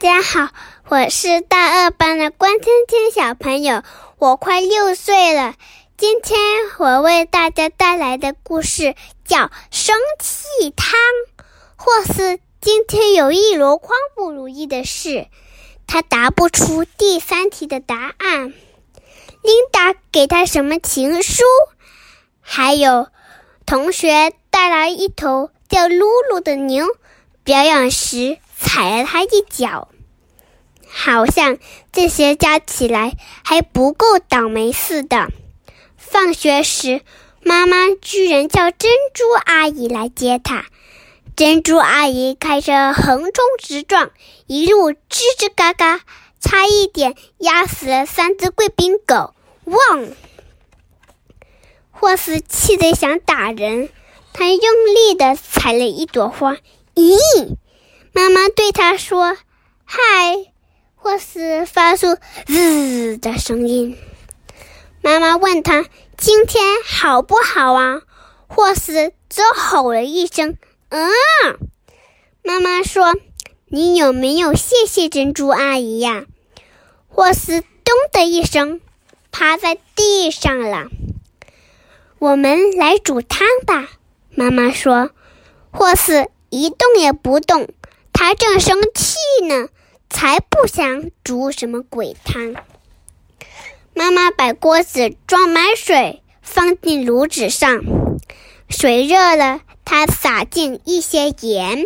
大家好，我是大二班的关天天小朋友，我快六岁了。今天我为大家带来的故事叫《生气汤》。霍斯今天有一箩筐不如意的事，他答不出第三题的答案。琳达给他什么情书？还有，同学带来一头叫露露的牛，表演时踩了他一脚。好像这些加起来还不够倒霉似的。放学时，妈妈居然叫珍珠阿姨来接她。珍珠阿姨开车横冲直撞，一路吱吱嘎嘎，差一点压死了三只贵宾狗。汪！霍斯气得想打人，他用力的踩了一朵花。咦！妈妈对他说：“嗨。”霍斯发出“滋”的声音。妈妈问他：“今天好不好啊？”霍斯只吼了一声：“嗯。”妈妈说：“你有没有谢谢珍珠阿姨呀？”霍斯“咚”的一声趴在地上了。我们来煮汤吧，妈妈说。霍斯一动也不动，他正生气呢。才不想煮什么鬼汤！妈妈把锅子装满水，放进炉子上。水热了，她撒进一些盐，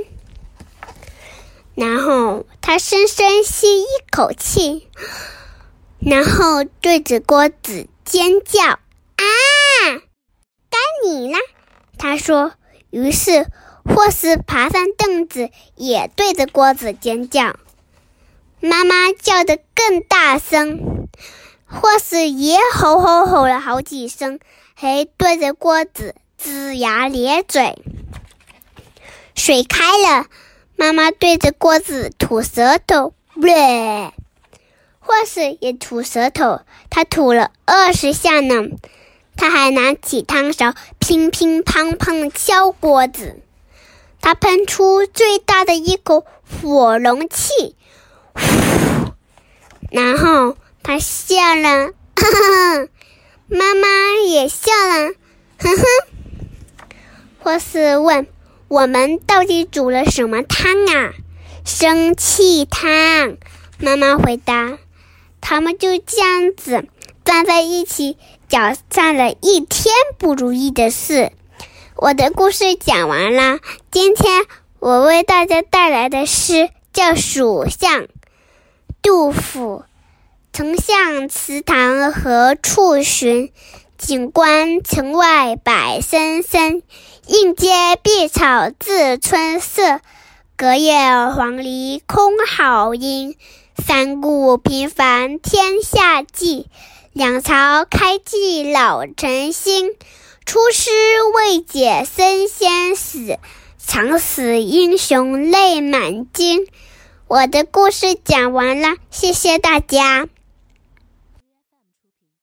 然后她深深吸一口气，然后对着锅子尖叫：“啊，该你了！”她说。于是或是爬上凳子，也对着锅子尖叫。妈妈叫得更大声，或是也吼吼吼了好几声，还对着锅子龇牙咧嘴。水开了，妈妈对着锅子吐舌头，不，或是也吐舌头，他吐了二十下呢。他还拿起汤勺，乒乒乓乓敲锅子。他喷出最大的一口火龙气。然后他笑了，哈哈，妈妈也笑了，哼哼。霍斯问：“我们到底煮了什么汤啊？”“生气汤。”妈妈回答。他们就这样子站在一起，搅散了一天不如意的事。我的故事讲完了。今天我为大家带来的诗叫《蜀相》。杜甫：丞相祠堂何处寻？锦官城外柏森森。映阶碧草自春色，隔叶黄鹂空好音。三顾频烦天下计，两朝开济老臣心。出师未捷身先死，长使英雄泪满襟。我的故事讲完了，谢谢大家。